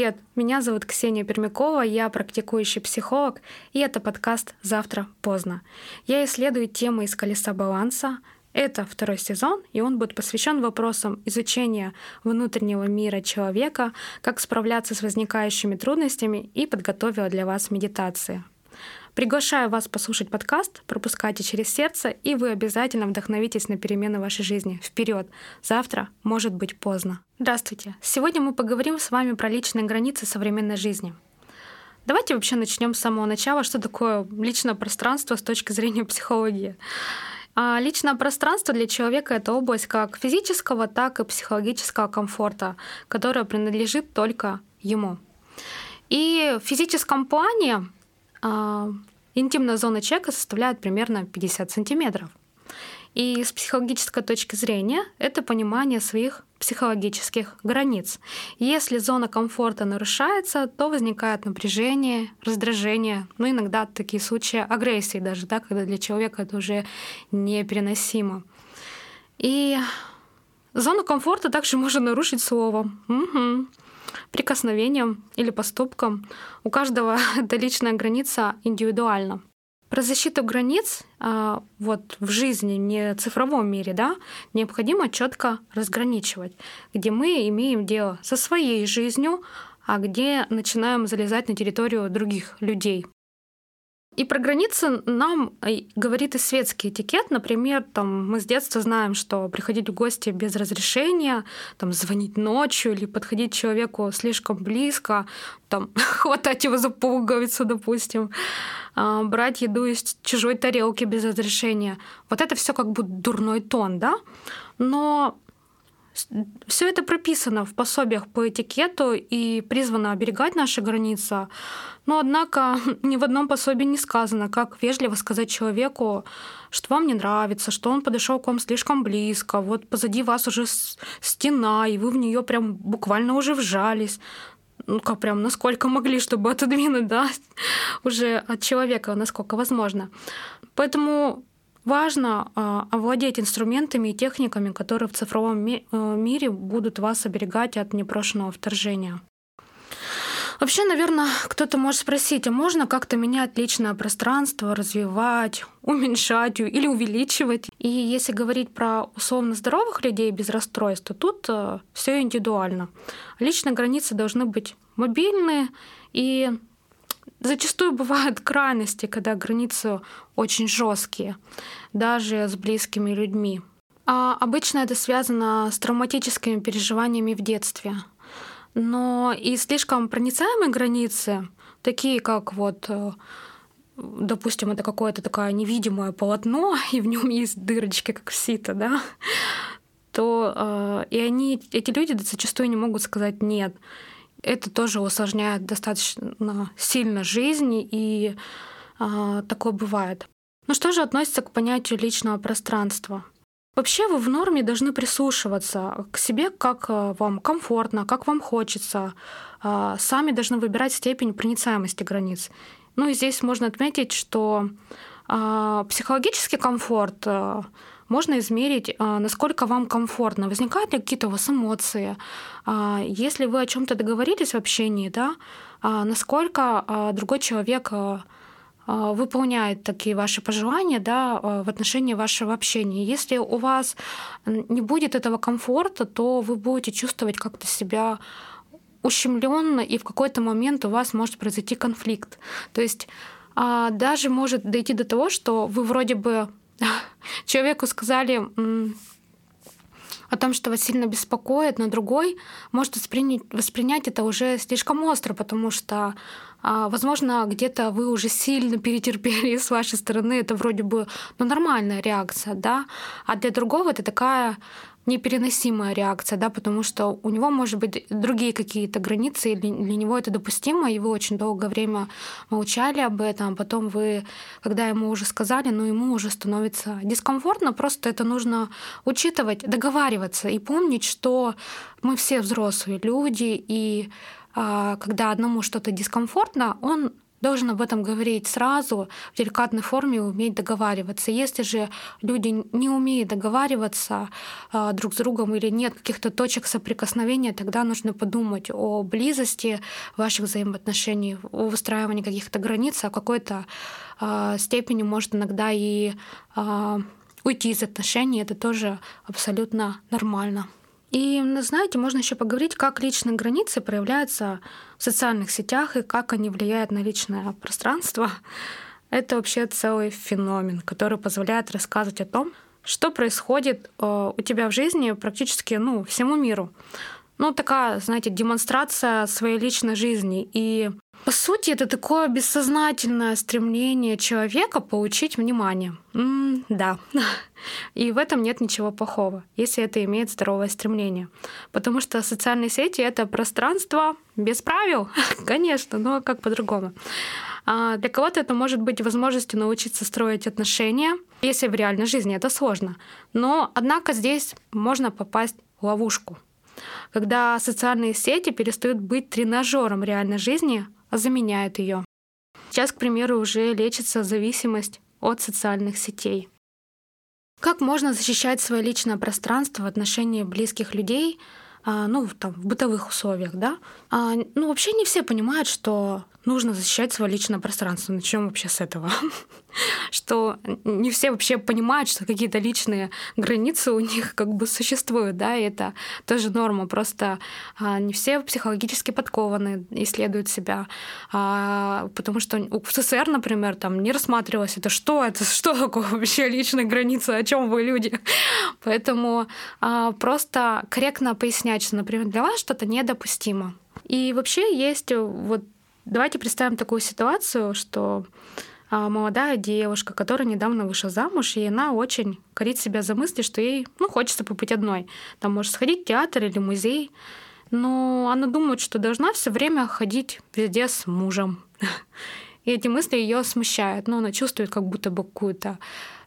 привет! Меня зовут Ксения Пермякова, я практикующий психолог, и это подкаст «Завтра поздно». Я исследую темы из «Колеса баланса», это второй сезон, и он будет посвящен вопросам изучения внутреннего мира человека, как справляться с возникающими трудностями и подготовила для вас медитации. Приглашаю вас послушать подкаст, пропускайте через сердце, и вы обязательно вдохновитесь на перемены вашей жизни. Вперед! Завтра может быть поздно. Здравствуйте! Сегодня мы поговорим с вами про личные границы современной жизни. Давайте вообще начнем с самого начала, что такое личное пространство с точки зрения психологии. А личное пространство для человека — это область как физического, так и психологического комфорта, которая принадлежит только ему. И в физическом плане интимная зона человека составляет примерно 50 сантиметров. И с психологической точки зрения это понимание своих психологических границ. Если зона комфорта нарушается, то возникает напряжение, раздражение, ну иногда такие случаи агрессии даже, да, когда для человека это уже непереносимо. И зону комфорта также можно нарушить словом. Угу прикосновением или поступком. У каждого эта личная граница индивидуальна. Про защиту границ а, вот в жизни, не цифровом мире, да, необходимо четко разграничивать, где мы имеем дело со своей жизнью, а где начинаем залезать на территорию других людей. И про границы нам э, говорит и светский этикет. Например, там, мы с детства знаем, что приходить в гости без разрешения, там, звонить ночью или подходить человеку слишком близко, там, хватать его за пуговицу, допустим, а, брать еду из чужой тарелки без разрешения. Вот это все как бы дурной тон, да? Но все это прописано в пособиях по этикету и призвано оберегать наши границы. Но, однако, ни в одном пособии не сказано, как вежливо сказать человеку, что вам не нравится, что он подошел к вам слишком близко, вот позади вас уже стена, и вы в нее прям буквально уже вжались. Ну, как прям насколько могли, чтобы отодвинуть, да, уже от человека, насколько возможно. Поэтому Важно э, овладеть инструментами и техниками, которые в цифровом ми- э, мире будут вас оберегать от непрошенного вторжения. Вообще, наверное, кто-то может спросить, а можно как-то менять личное пространство, развивать, уменьшать или увеличивать? И если говорить про условно здоровых людей без расстройства, тут э, все индивидуально. Личные границы должны быть мобильные и Зачастую бывают крайности, когда границы очень жесткие, даже с близкими людьми. А обычно это связано с травматическими переживаниями в детстве. Но и слишком проницаемые границы, такие как вот э, допустим, это какое-то такое невидимое полотно, и в нем есть дырочки, как в сито, да, то э, и они, эти люди зачастую не могут сказать нет. Это тоже усложняет достаточно сильно жизнь, и э, такое бывает. Ну что же относится к понятию личного пространства? Вообще вы в норме должны прислушиваться к себе, как э, вам комфортно, как вам хочется. А, сами должны выбирать степень проницаемости границ. Ну и здесь можно отметить, что а, психологический комфорт можно измерить, а, насколько вам комфортно, возникают ли какие-то у вас эмоции, если вы о чем-то договорились в общении, да, насколько другой человек а, выполняет такие ваши пожелания да, а, в отношении вашего общения. Если у вас не будет этого комфорта, то вы будете чувствовать как-то себя ущемленно, и в какой-то момент у вас может произойти конфликт. То есть а, даже может дойти до того, что вы вроде бы человеку сказали о том, что вас сильно беспокоит, но другой может воспринять, воспринять это уже слишком остро, потому что а, возможно, где-то вы уже сильно перетерпели с вашей стороны, это вроде бы ну, нормальная реакция, да, а для другого это такая непереносимая реакция, да, потому что у него, может быть, другие какие-то границы, и для него это допустимо, и вы очень долгое время молчали об этом, а потом вы, когда ему уже сказали, ну, ему уже становится дискомфортно, просто это нужно учитывать, договариваться и помнить, что мы все взрослые люди, и а, когда одному что-то дискомфортно, он должен об этом говорить сразу, в деликатной форме уметь договариваться. Если же люди не умеют договариваться а, друг с другом или нет каких-то точек соприкосновения, тогда нужно подумать о близости ваших взаимоотношений, о выстраивании каких-то границ, а какой-то а, степени может иногда и а, уйти из отношений. Это тоже абсолютно нормально. И, знаете, можно еще поговорить, как личные границы проявляются в социальных сетях и как они влияют на личное пространство. Это вообще целый феномен, который позволяет рассказывать о том, что происходит э, у тебя в жизни практически ну, всему миру. Ну, такая, знаете, демонстрация своей личной жизни. И по сути, это такое бессознательное стремление человека получить внимание. М-м, да. И в этом нет ничего плохого, если это имеет здоровое стремление. Потому что социальные сети — это пространство без правил, конечно, но как по-другому. А для кого-то это может быть возможностью научиться строить отношения, если в реальной жизни это сложно. Но, однако, здесь можно попасть в ловушку. Когда социальные сети перестают быть тренажером реальной жизни, а заменяют ее. Сейчас, к примеру, уже лечится зависимость от социальных сетей. Как можно защищать свое личное пространство в отношении близких людей, а, ну, там, в бытовых условиях, да? А, ну, вообще не все понимают, что нужно защищать свое личное пространство. Начнем вообще с этого. что не все вообще понимают, что какие-то личные границы у них как бы существуют, да, и это тоже норма. Просто а, не все психологически подкованы, исследуют себя. А, потому что в СССР, например, там не рассматривалось это, что это, что такое вообще личные границы, о чем вы люди. Поэтому а, просто корректно пояснять, что, например, для вас что-то недопустимо. И вообще есть вот Давайте представим такую ситуацию, что а, молодая девушка, которая недавно вышла замуж, и она очень корит себя за мысли, что ей ну, хочется побыть одной. Там может сходить в театр или музей, но она думает, что должна все время ходить везде с мужем. И эти мысли ее смущают. Но она чувствует как будто бы какую-то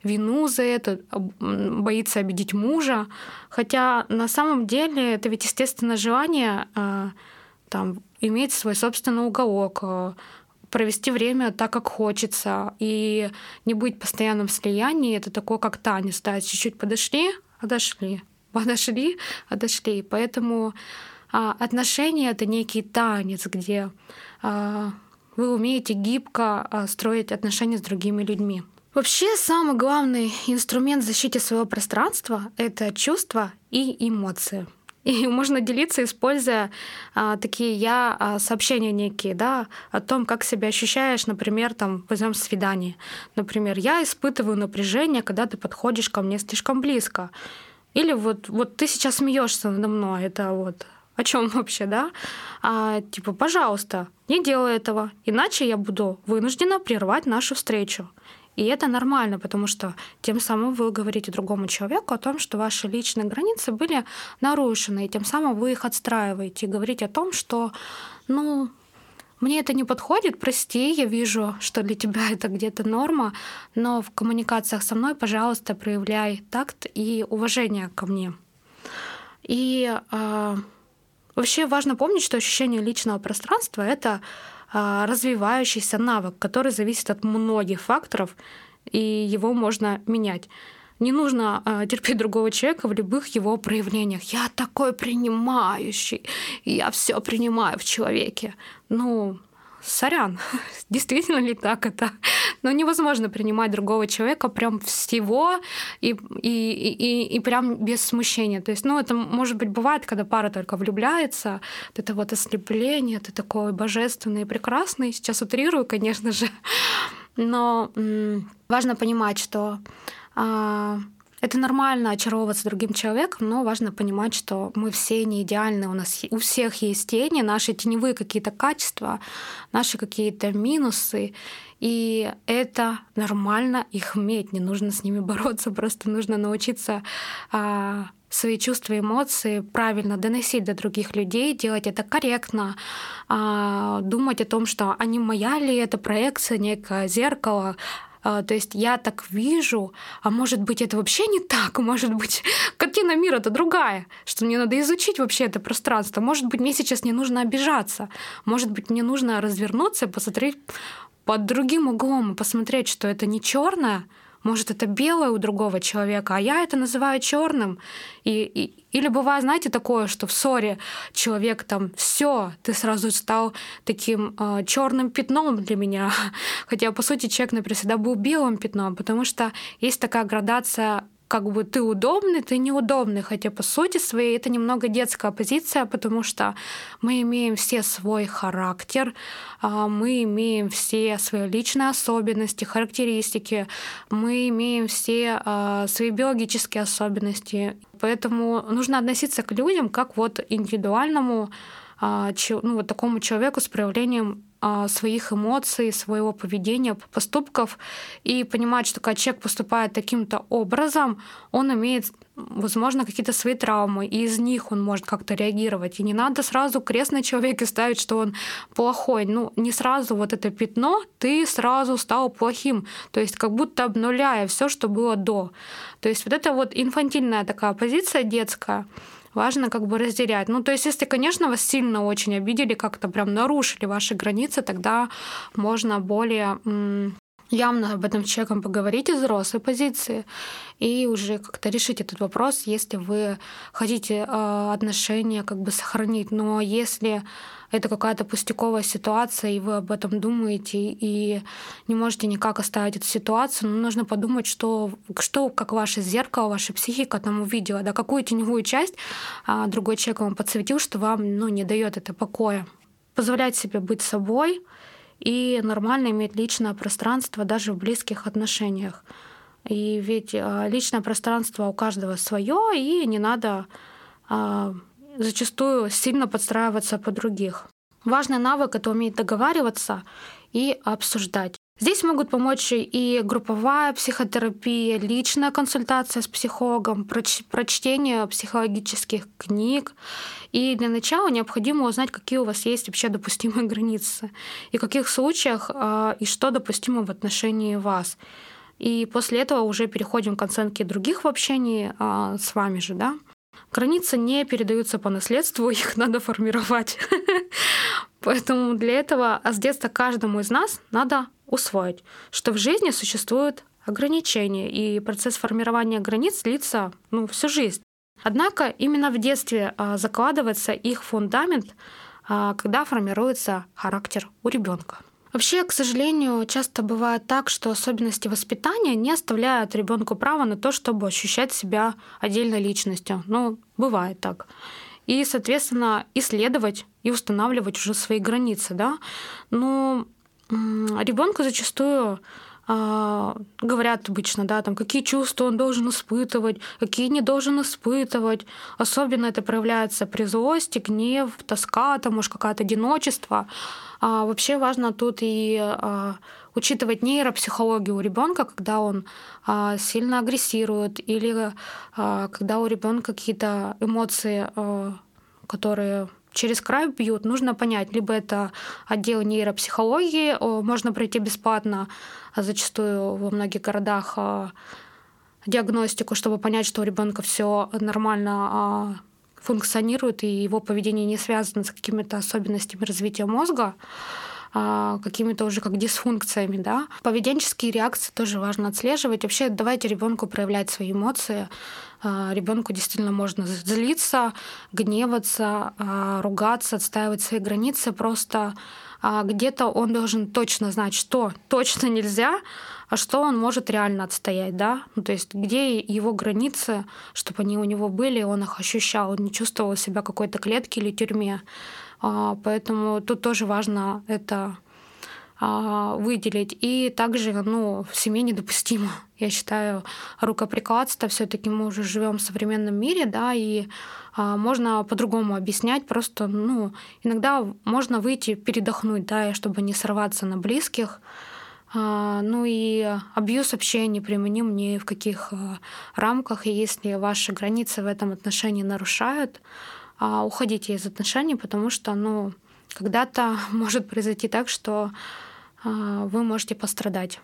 вину за это, боится обидеть мужа. Хотя на самом деле это ведь естественное желание а, там, иметь свой собственный уголок, э, провести время так, как хочется, и не быть в постоянном слиянии. Это такое, как танец, да, чуть-чуть подошли, отошли, подошли, отошли. Поэтому а, отношения — это некий танец, где а, вы умеете гибко а, строить отношения с другими людьми. Вообще самый главный инструмент защиты своего пространства — это чувства и эмоции. И можно делиться, используя а, такие я а, сообщения некие, да, о том, как себя ощущаешь, например, там, возьмем свидание. Например, я испытываю напряжение, когда ты подходишь ко мне слишком близко. Или вот, вот ты сейчас смеешься надо мной, это вот о чем вообще, да? А, типа, пожалуйста, не делай этого, иначе я буду вынуждена прервать нашу встречу. И это нормально, потому что тем самым вы говорите другому человеку о том, что ваши личные границы были нарушены, и тем самым вы их отстраиваете и говорите о том, что, ну, мне это не подходит, прости, я вижу, что для тебя это где-то норма, но в коммуникациях со мной, пожалуйста, проявляй такт и уважение ко мне. И э, вообще важно помнить, что ощущение личного пространства это развивающийся навык, который зависит от многих факторов, и его можно менять. Не нужно э, терпеть другого человека в любых его проявлениях. Я такой принимающий, я все принимаю в человеке. Ну, сорян, действительно ли так это? Но невозможно принимать другого человека прям всего и, и, и, и прям без смущения. То есть, ну, это, может быть, бывает, когда пара только влюбляется, это вот ослепление, ты такой божественный и прекрасный. Сейчас утрирую, конечно же. Но важно понимать, что а, это нормально очаровываться другим человеком, но важно понимать, что мы все не идеальны, у нас у всех есть тени, наши теневые какие-то качества, наши какие-то минусы, и это нормально их иметь, не нужно с ними бороться, просто нужно научиться а, свои чувства, эмоции правильно доносить до других людей, делать это корректно, а, думать о том, что они моя ли это проекция, некое зеркало, А, то есть я так вижу, а может быть это вообще не так, может быть картина мира-то другая, что мне надо изучить вообще это пространство. Может быть мне сейчас не нужно обижаться, может быть мне нужно развернуться посмотреть под другим углом посмотреть, что это не черное, может, это белое у другого человека, а я это называю черным. И, и, или бывает, знаете, такое, что в ссоре человек там все, ты сразу стал таким э, черным пятном для меня. Хотя, по сути, человек, например, всегда был белым пятном, потому что есть такая градация как бы ты удобный, ты неудобный, хотя по сути своей это немного детская позиция, потому что мы имеем все свой характер, а, мы имеем все свои личные особенности, характеристики, мы имеем все а, свои биологические особенности, поэтому нужно относиться к людям как вот индивидуальному ну, вот такому человеку с проявлением а, своих эмоций, своего поведения, поступков и понимать, что когда человек поступает таким-то образом, он имеет возможно, какие-то свои травмы, и из них он может как-то реагировать. И не надо сразу крест на человеке ставить, что он плохой. Ну, не сразу вот это пятно, ты сразу стал плохим. То есть как будто обнуляя все, что было до. То есть вот это вот инфантильная такая позиция детская, важно как бы разделять. Ну, то есть, если, конечно, вас сильно очень обидели, как-то прям нарушили ваши границы, тогда можно более явно об этом с человеком поговорить из взрослой позиции и уже как-то решить этот вопрос, если вы хотите э, отношения как бы сохранить. Но если это какая-то пустяковая ситуация, и вы об этом думаете, и не можете никак оставить эту ситуацию, ну, нужно подумать, что, что как ваше зеркало, ваша психика там увидела, да, какую теневую часть а, другой человек вам подсветил, что вам ну, не дает это покоя. Позволять себе быть собой и нормально иметь личное пространство даже в близких отношениях. И ведь а, личное пространство у каждого свое, и не надо а, зачастую сильно подстраиваться под других. Важный навык — это уметь договариваться и обсуждать. Здесь могут помочь и групповая психотерапия, личная консультация с психологом, прочтение психологических книг. И для начала необходимо узнать, какие у вас есть вообще допустимые границы, и в каких случаях а, и что допустимо в отношении вас. И после этого уже переходим к оценке других в общении а, с вами же, да. Границы не передаются по наследству, их надо формировать. Поэтому для этого с детства каждому из нас надо усвоить, что в жизни существуют ограничения, и процесс формирования границ длится ну, всю жизнь. Однако именно в детстве а, закладывается их фундамент, а, когда формируется характер у ребенка. Вообще, к сожалению, часто бывает так, что особенности воспитания не оставляют ребенку права на то, чтобы ощущать себя отдельной личностью. Ну, бывает так. И, соответственно, исследовать и устанавливать уже свои границы, да. Но ребенку зачастую говорят обычно, да, там, какие чувства он должен испытывать, какие не должен испытывать. Особенно это проявляется при злости, гнев, тоска, там, может, какое-то одиночество. А вообще важно тут и а, учитывать нейропсихологию у ребенка, когда он а, сильно агрессирует или а, когда у ребенка какие-то эмоции, а, которые через край бьют, нужно понять, либо это отдел нейропсихологии, можно пройти бесплатно, а зачастую во многих городах а, диагностику, чтобы понять, что у ребенка все нормально а, функционирует, и его поведение не связано с какими-то особенностями развития мозга какими-то уже как дисфункциями, да. Поведенческие реакции тоже важно отслеживать. Вообще давайте ребенку проявлять свои эмоции, а, ребенку действительно можно злиться, гневаться, а, ругаться, отстаивать свои границы. Просто а, где-то он должен точно знать, что точно нельзя, а что он может реально отстоять, да? Ну, то есть где его границы, чтобы они у него были, он их ощущал, он не чувствовал себя какой-то клетке или тюрьме. Поэтому тут тоже важно это а, выделить. И также ну, в семье недопустимо. Я считаю, рукоприкладство все таки мы уже живем в современном мире, да, и а, можно по-другому объяснять. Просто, ну, иногда можно выйти передохнуть, да, и чтобы не сорваться на близких. А, ну и абьюз вообще не применим ни в каких а, рамках. И если ваши границы в этом отношении нарушают, а, уходите из отношений, потому что, ну, когда-то может произойти так, что а, вы можете пострадать.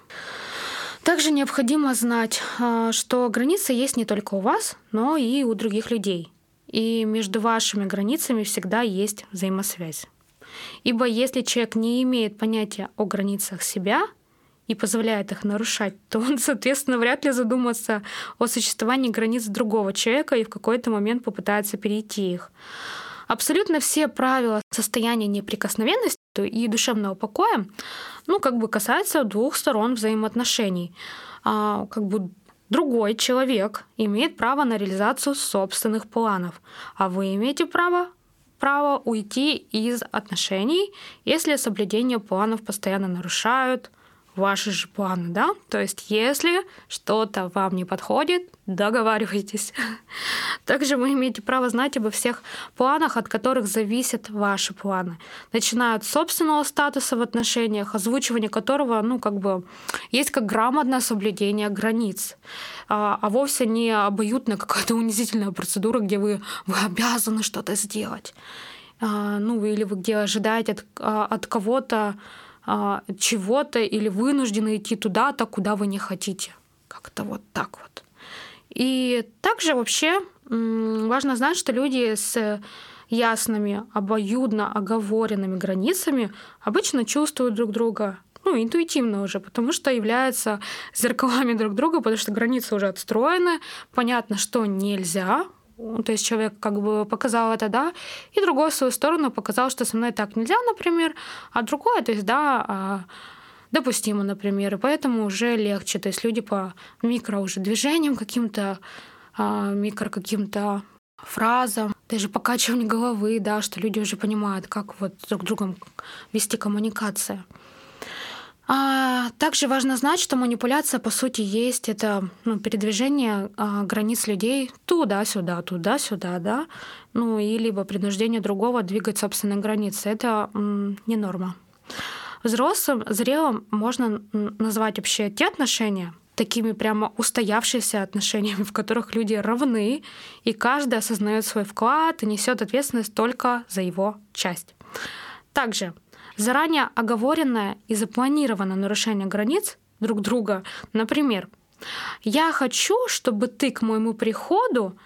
Также необходимо знать, а, что границы есть не только у вас, но и у других людей. И между вашими границами всегда есть взаимосвязь. Ибо если человек не имеет понятия о границах себя и позволяет их нарушать, то он, соответственно, вряд ли задумается о существовании границ другого человека и в какой-то момент попытается перейти их. Абсолютно все правила состояния неприкосновенности и душевного покоя, ну, как бы касаются двух сторон взаимоотношений. А, как бы другой человек имеет право на реализацию собственных планов, а вы имеете право право уйти из отношений, если соблюдение планов постоянно нарушают ваши же планы, да? То есть, если что-то вам не подходит, договаривайтесь. Также вы имеете право знать обо всех планах, от которых зависят ваши планы. Начиная от собственного статуса в отношениях, озвучивание которого, ну, как бы, есть как грамотное соблюдение границ, а, а вовсе не обоюдная какая-то унизительная процедура, где вы, вы обязаны что-то сделать. А, ну, или вы где ожидаете от, а, от кого-то чего-то или вынуждены идти туда-то, куда вы не хотите. Как-то вот так вот. И также вообще важно знать, что люди с ясными, обоюдно оговоренными границами обычно чувствуют друг друга, ну, интуитивно уже, потому что являются зеркалами друг друга, потому что границы уже отстроены, понятно, что нельзя, то есть человек как бы показал это, да, и другой в свою сторону показал, что со мной так нельзя, например, а другое, то есть, да, а, допустимо, например, и поэтому уже легче. То есть люди по микро уже движениям каким-то, а, микро каким-то фразам, даже покачивание головы, да, что люди уже понимают, как вот друг с другом вести коммуникацию. А также важно знать, что манипуляция, по сути, есть это ну, передвижение а, границ людей туда-сюда, туда-сюда, да, ну и либо принуждение другого двигать собственные границы. Это м, не норма. Взрослым, зрелым можно назвать вообще те отношения, такими прямо устоявшимися отношениями, в которых люди равны, и каждый осознает свой вклад и несет ответственность только за его часть. Также заранее оговоренное и запланированное нарушение границ друг друга. Например, я хочу, чтобы ты к моему приходу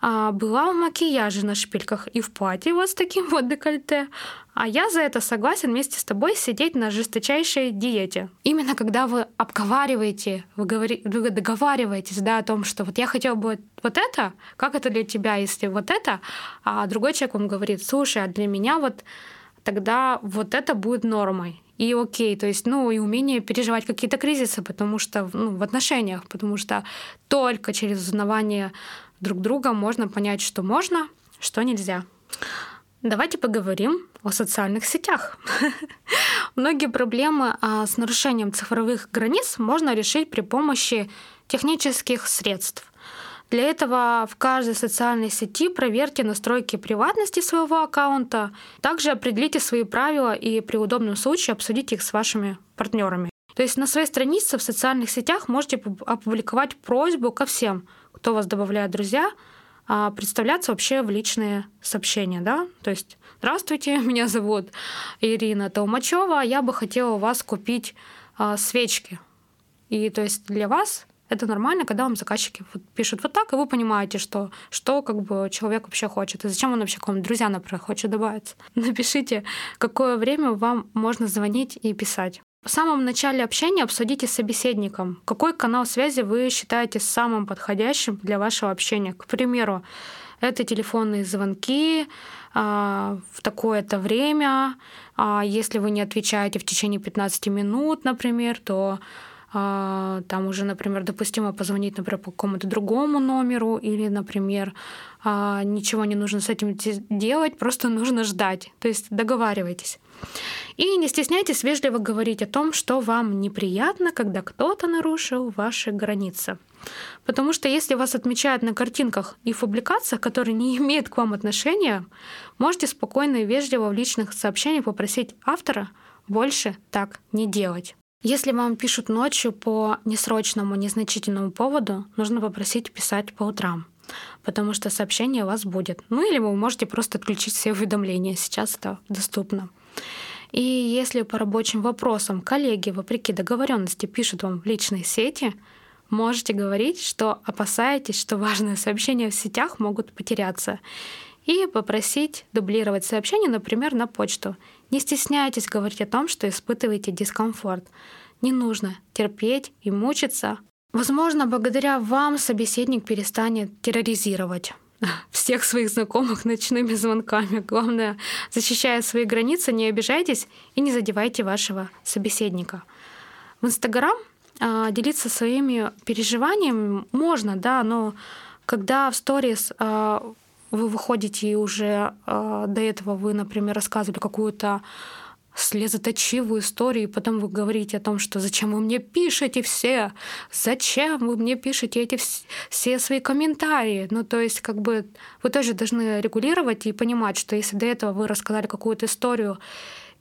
а, была в макияже на шпильках и в платье вот с таким вот декольте, а я за это согласен вместе с тобой сидеть на жесточайшей диете. Именно когда вы обговариваете, вы, говори, вы договариваетесь да, о том, что вот я хотел бы вот это, как это для тебя, если вот это, а другой человек вам говорит, слушай, а для меня вот тогда вот это будет нормой. И окей, то есть, ну, и умение переживать какие-то кризисы, потому что, ну, в отношениях, потому что только через узнавание друг друга можно понять, что можно, что нельзя. Давайте поговорим о социальных сетях. Многие проблемы а, с нарушением цифровых границ можно решить при помощи технических средств. Для этого в каждой социальной сети проверьте настройки приватности своего аккаунта. Также определите свои правила и при удобном случае обсудите их с вашими партнерами. То есть на своей странице в социальных сетях можете опубликовать просьбу ко всем, кто вас добавляет друзья, а, представляться вообще в личные сообщения, да, то есть «Здравствуйте, меня зовут Ирина Толмачева, я бы хотела у вас купить а, свечки». И то есть для вас это нормально, когда вам заказчики пишут вот так, и вы понимаете, что, что как бы человек вообще хочет, и зачем он вообще к вам друзья, например, хочет добавиться. Напишите, какое время вам можно звонить и писать. В самом начале общения обсудите с собеседником, какой канал связи вы считаете самым подходящим для вашего общения. К примеру, это телефонные звонки а, в такое-то время. А если вы не отвечаете в течение 15 минут, например, то там уже, например, допустимо позвонить, например, по какому-то другому номеру, или, например, а, ничего не нужно с этим делать, просто нужно ждать. То есть договаривайтесь. И не стесняйтесь вежливо говорить о том, что вам неприятно, когда кто-то нарушил ваши границы. Потому что если вас отмечают на картинках и в публикациях, которые не имеют к вам отношения, можете спокойно и вежливо в личных сообщениях попросить автора больше так не делать. Если вам пишут ночью по несрочному, незначительному поводу, нужно попросить писать по утрам, потому что сообщение у вас будет. Ну или вы можете просто отключить все уведомления, сейчас это доступно. И если по рабочим вопросам коллеги, вопреки договоренности, пишут вам в личной сети, можете говорить, что опасаетесь, что важные сообщения в сетях могут потеряться и попросить дублировать сообщение, например, на почту. Не стесняйтесь говорить о том, что испытываете дискомфорт. Не нужно терпеть и мучиться. Возможно, благодаря вам собеседник перестанет терроризировать всех своих знакомых ночными звонками. Главное, защищая свои границы, не обижайтесь и не задевайте вашего собеседника. В Инстаграм а, делиться своими переживаниями можно, да, но когда в сторис а, вы выходите и уже э, до этого вы, например, рассказывали какую-то слезоточивую историю, и потом вы говорите о том, что зачем вы мне пишете все, зачем вы мне пишете эти все свои комментарии. Ну, то есть, как бы вы тоже должны регулировать и понимать, что если до этого вы рассказали какую-то историю,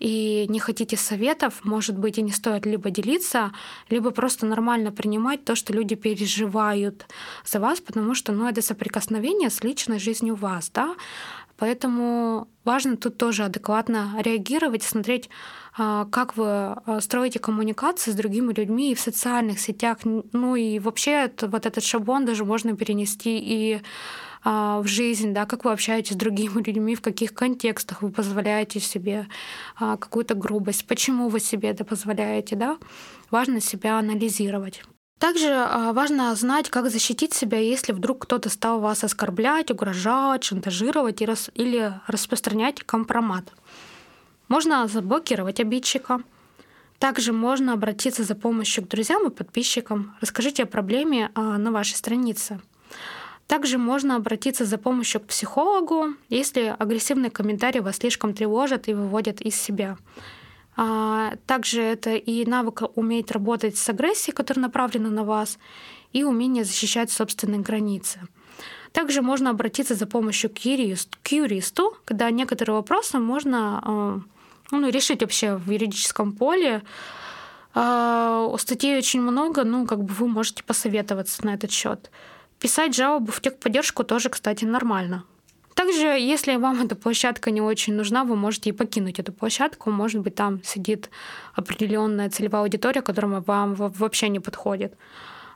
и не хотите советов, может быть, и не стоит либо делиться, либо просто нормально принимать то, что люди переживают за вас, потому что ну, это соприкосновение с личной жизнью вас, да, Поэтому важно тут тоже адекватно реагировать, смотреть, а, как вы а, строите коммуникации с другими людьми и в социальных сетях. Ну и вообще вот этот шаблон даже можно перенести и а, в жизнь, да, как вы общаетесь с другими людьми, в каких контекстах вы позволяете себе а, какую-то грубость, почему вы себе это позволяете, да, важно себя анализировать. Также а, важно знать, как защитить себя, если вдруг кто-то стал вас оскорблять, угрожать, шантажировать или распространять компромат. Можно заблокировать обидчика. Также можно обратиться за помощью к друзьям и подписчикам. Расскажите о проблеме на вашей странице. Также можно обратиться за помощью к психологу, если агрессивные комментарии вас слишком тревожат и выводят из себя. А, также это и навык уметь работать с агрессией, которая направлена на вас, и умение защищать собственные границы. Также можно обратиться за помощью к юристу, когда некоторые вопросы можно а, ну, решить вообще в юридическом поле. А, статей очень много, ну, как бы вы можете посоветоваться на этот счет. Писать жалобу в техподдержку тоже, кстати, нормально. Также, если вам эта площадка не очень нужна, вы можете и покинуть эту площадку. Может быть, там сидит определенная целевая аудитория, которая вам вообще не подходит.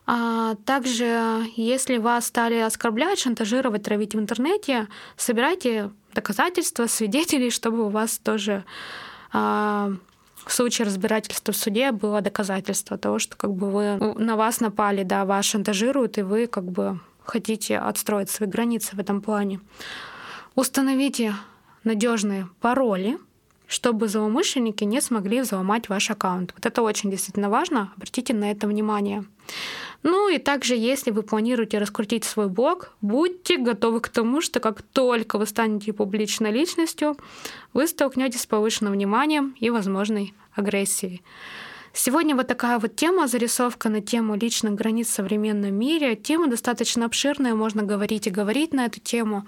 А также, если вас стали оскорблять, шантажировать, травить в интернете, собирайте доказательства, свидетелей, чтобы у вас тоже а, в случае разбирательства в суде было доказательство того, что как бы вы на вас напали, да, вас шантажируют, и вы как бы хотите отстроить свои границы в этом плане. Установите надежные пароли, чтобы злоумышленники не смогли взломать ваш аккаунт. Вот это очень действительно важно, обратите на это внимание. Ну и также, если вы планируете раскрутить свой блог, будьте готовы к тому, что как только вы станете публичной личностью, вы столкнетесь с повышенным вниманием и возможной агрессией. Сегодня вот такая вот тема, зарисовка на тему личных границ в современном мире. Тема достаточно обширная, можно говорить и говорить на эту тему.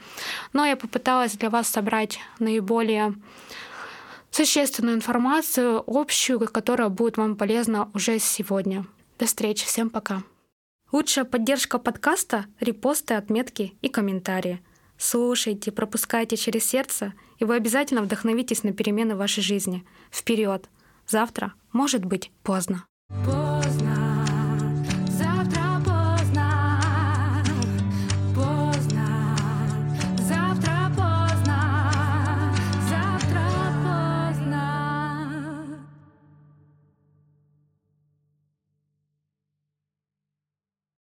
Но я попыталась для вас собрать наиболее существенную информацию, общую, которая будет вам полезна уже сегодня. До встречи, всем пока. Лучшая поддержка подкаста — репосты, отметки и комментарии. Слушайте, пропускайте через сердце, и вы обязательно вдохновитесь на перемены в вашей жизни. Вперед! Завтра может быть поздно.